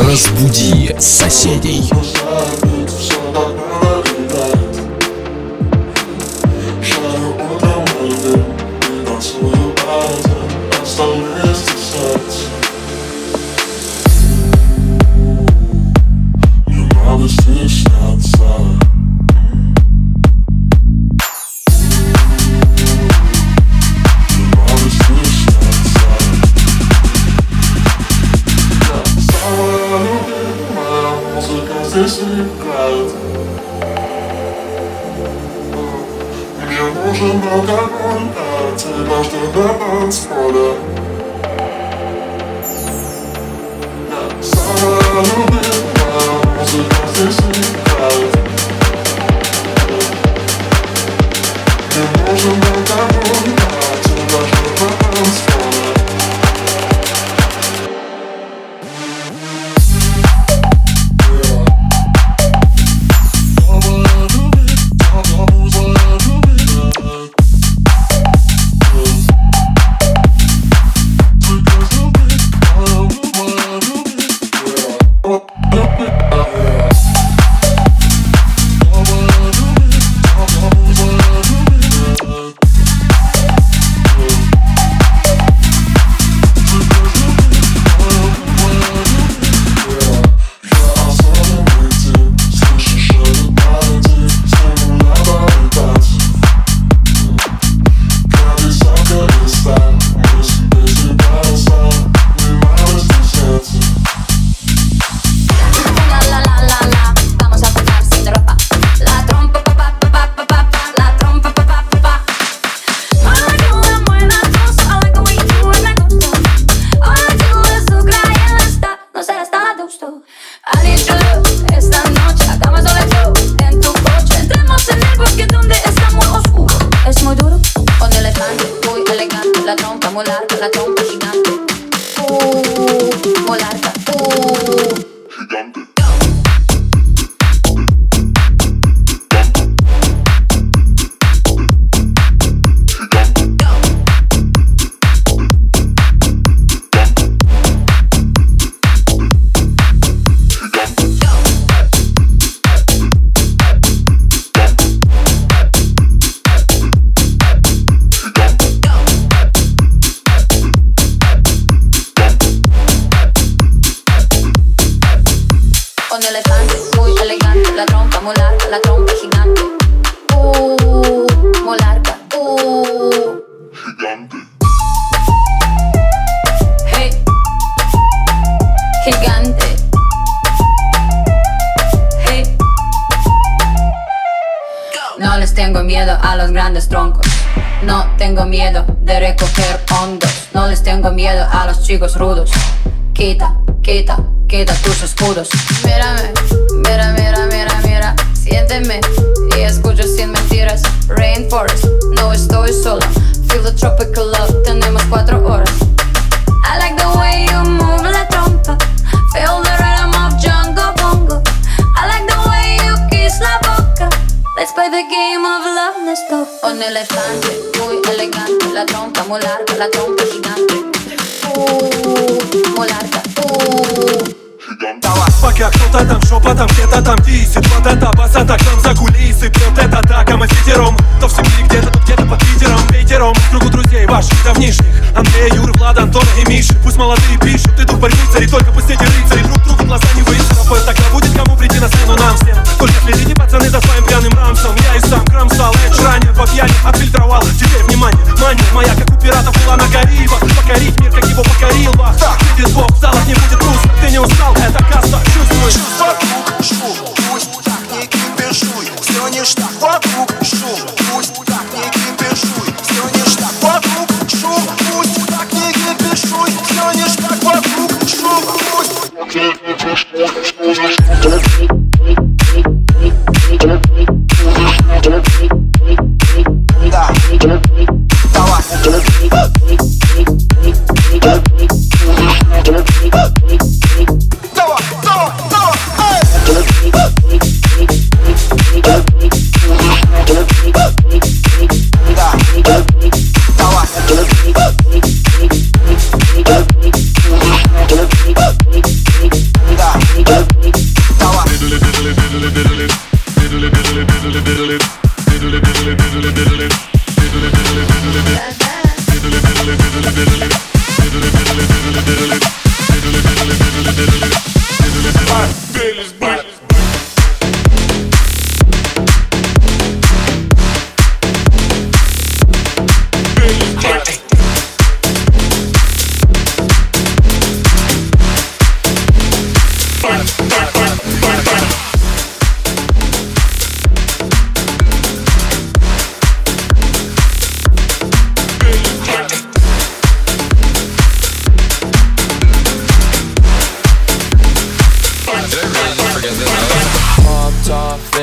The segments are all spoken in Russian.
Разбуди соседей. Здесь Мне нужен алкоголь miedo a los grandes troncos. No tengo miedo de recoger hongos. No les tengo miedo a los chicos rudos. Quita, quita, quita tus escudos. Mírame, mira, mira, mira, mira. Siénteme y escucho sin mentiras. Rainforest, no estoy sola. Feel the tropical love, tenemos cuatro horas. I like the way you move la trompa. Feel game of love, let's go. Un elefante muy elegante, la trompa muy larga, la trompa gigante. Uh, muy larga, uh. Пока кто-то там шепотом где-то там висит Вот это бас, а так там за кулисы Пьет это так, а мы сидером То в мире где-то, то где-то под Питером В кругу друзей ваших давнишних Андрея, Юры, Влада, Антона и Миши Пусть молодые пишут, ты дух борьбы цари Только пусть эти рыцари друг другу глаза не высыпают Тогда будет кому прийти на сцену нам всем. Только следите, пацаны, за своим пьяным рамсом. Я и сам кромсал, эдж ранее по пьяни Отфильтровал, теперь внимание, мания Моя, как у пиратов, была на Карибах. Покорить мир, как его покорил Бах Так, видит Бог, в залах не будет грустно Ты не устал, это каста, чувствуешь Вокруг шум, пусть так не кипишуй. Все ништяк, вокруг шум, пусть так не кипишуй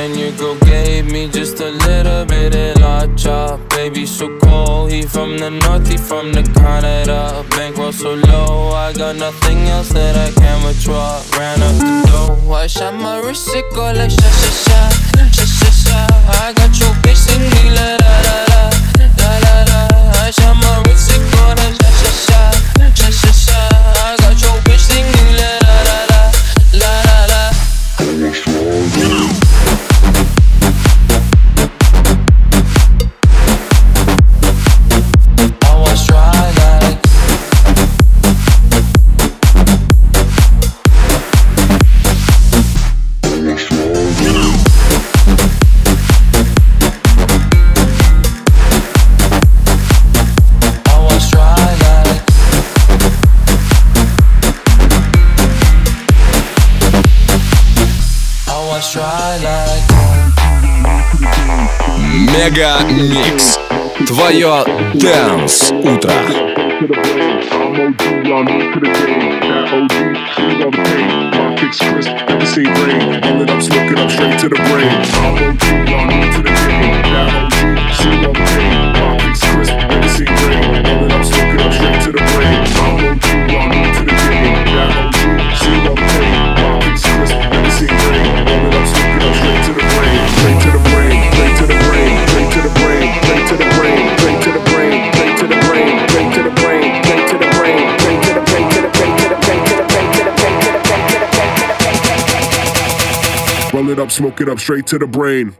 then your girl gave me just a little bit of la chop. Baby, so cold, he from the north, he from the Canada. Bankroll so low, I got nothing else that I can withdraw. Ran up the dough, I shot my wrist, it go like sha sha sha, sha sha sha. I got your bitch singing la la la the pain. My kicks crisp, it up, smoke it up, straight to the brain. I'm OG, smoke it up, straight to the brain.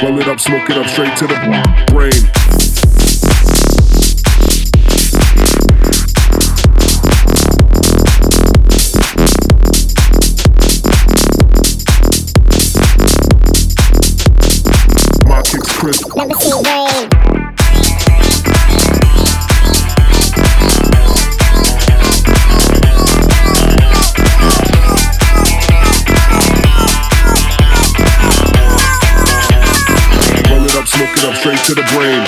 Roll it up, smoke it up, straight to the brain. Straight to the brain.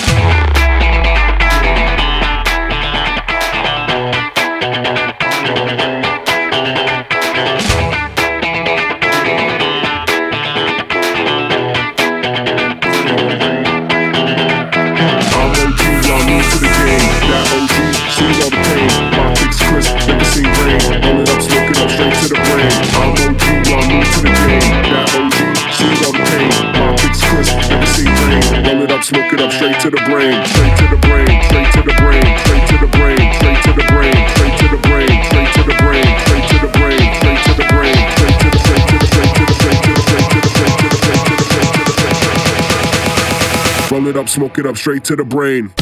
Smoke it up, straight to the brain. Straight to the brain, straight to the brain, straight to the brain, straight to the brain, straight to the brain, straight to the brain, straight to the brain, straight to the brain, straight to the straight to the straight to the straight to the straight to the straight to the straight to the straight to the straight. Roll it up, smoke it up, straight to the brain.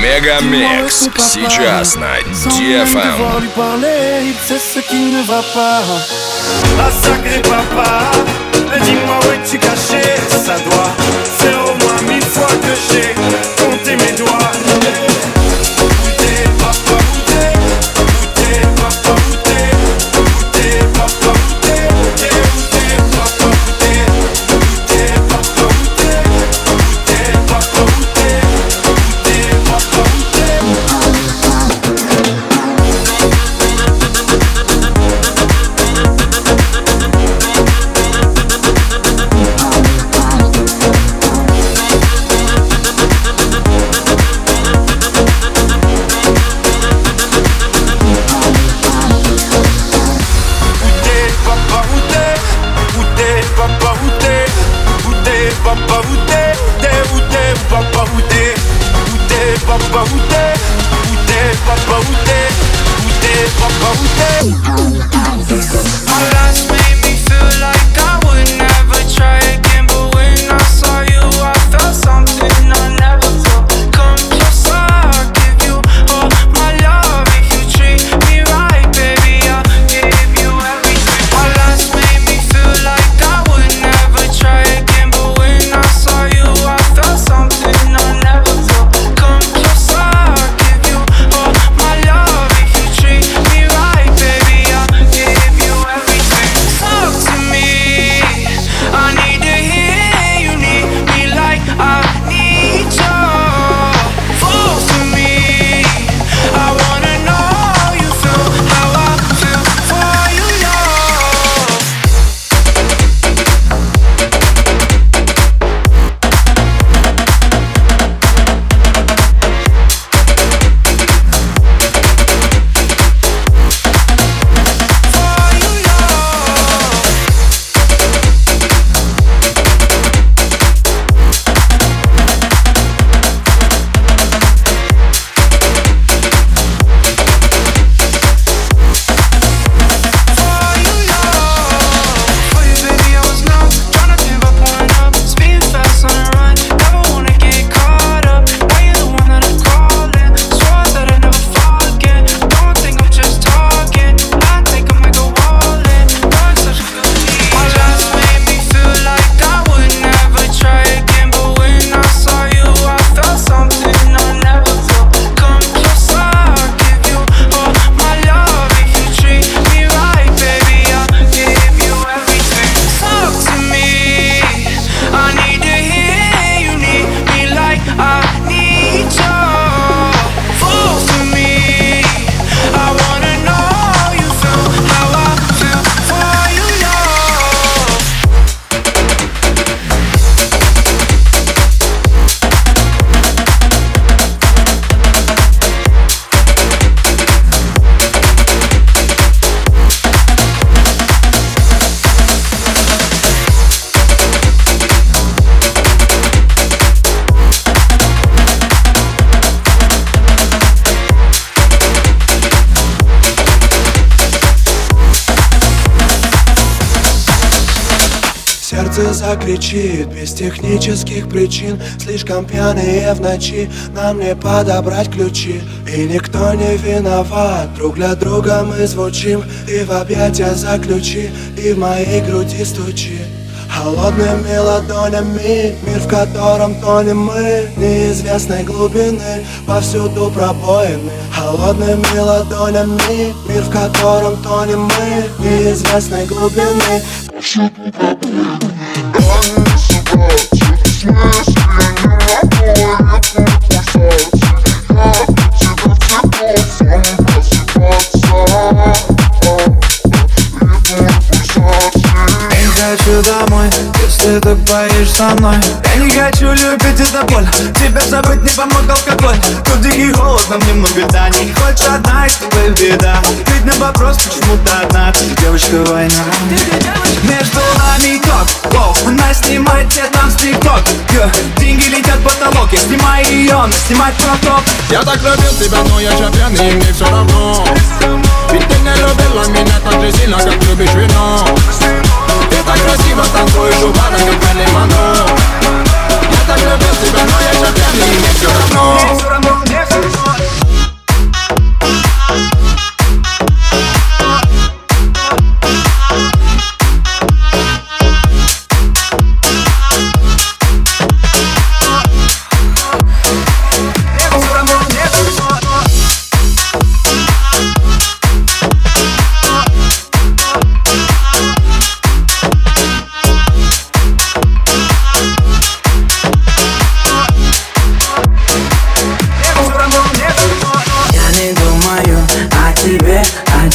Мегамикс сейчас на DFM. La sacrée papa, dis-moi où tu caché sa doigt. сердца кричит Без технических причин. Слишком пьяные в ночи Нам не подобрать ключи. И никто не виноват Друг для друга мы звучим. И в объятия заключи И в моей груди стучи. Холодными ладонями Мир, в котором тонем мы Неизвестной глубины Повсюду пробоины. Холодными ладонями Мир, в котором тонем мы Неизвестной глубины. Повсюду пробоины я не тебя, что ты смеешь, я не могу, я не могу ты поешь со мной? Я не хочу любить, это боль. Тебя забыть не помог алкоголь. Тут дикий холод, нам немного да Не хочешь одна, и с тобой беда. Ведь на вопрос, почему ты одна? Ты девочка война. Между нами ток, воу Она снимает цвет нам с тикток Деньги летят в потолок. Я снимаю ее, но снимать поток Я так любил тебя, но я же пьяный, и мне все равно. Ведь ты не любила меня так же сильно, как любишь вино. так танцуешь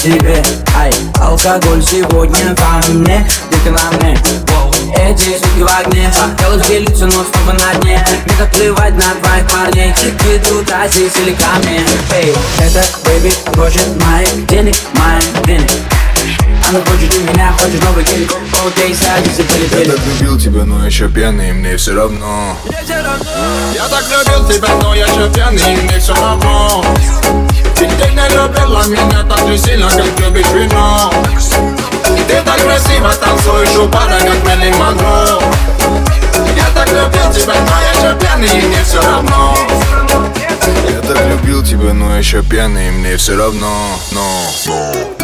тебе. Ай, алкоголь сегодня во мне, ты на мне. Эти суки в огне. Делают лица, но снова на дне. Мне так плевать на твоих парней. Ведут Азии с великами Эй, это бэйби хочет моих денег, моих денег Она хочет и меня, хочет новый Окей, садись и Я полетели так любил тебя, но еще пьяный, мне все равно. Я так любил тебя, но я еще пьяный, мне все равно. Ты не любила меня так же сильно, как любишь вино. Ты так красиво танцуешь у бара, как Мэрилин Монро. Я так любил тебя, но я еще пьяный, мне все равно. Я так любил тебя, но еще пьяный, мне все равно, но Я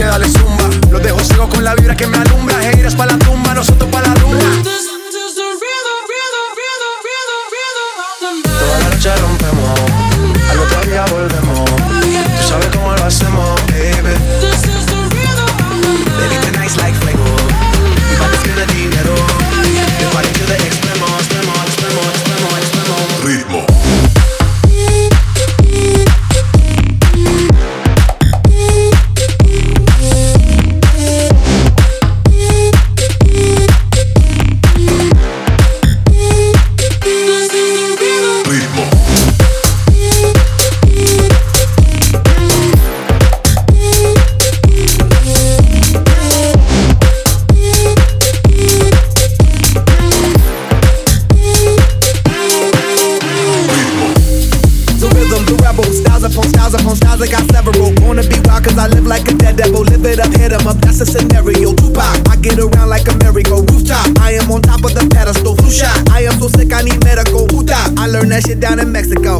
que dale zumba. Los dejo ciego con la vibra que me alumbra. Heiras pa' la that shit down in Mexico.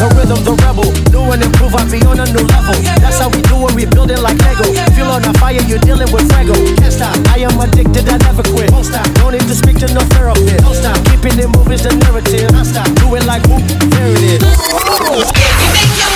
The rhythm, the rebel, new and improve, I be on a new level. That's how we do it, we build it like Lego. Feel on a fire, you're dealing with Fuego. Can't stop, I am addicted, I never quit. Won't stop, don't need to speak to no therapist. Don't stop, keeping it moving's the narrative. Non stop, do it like whoop, there it is. If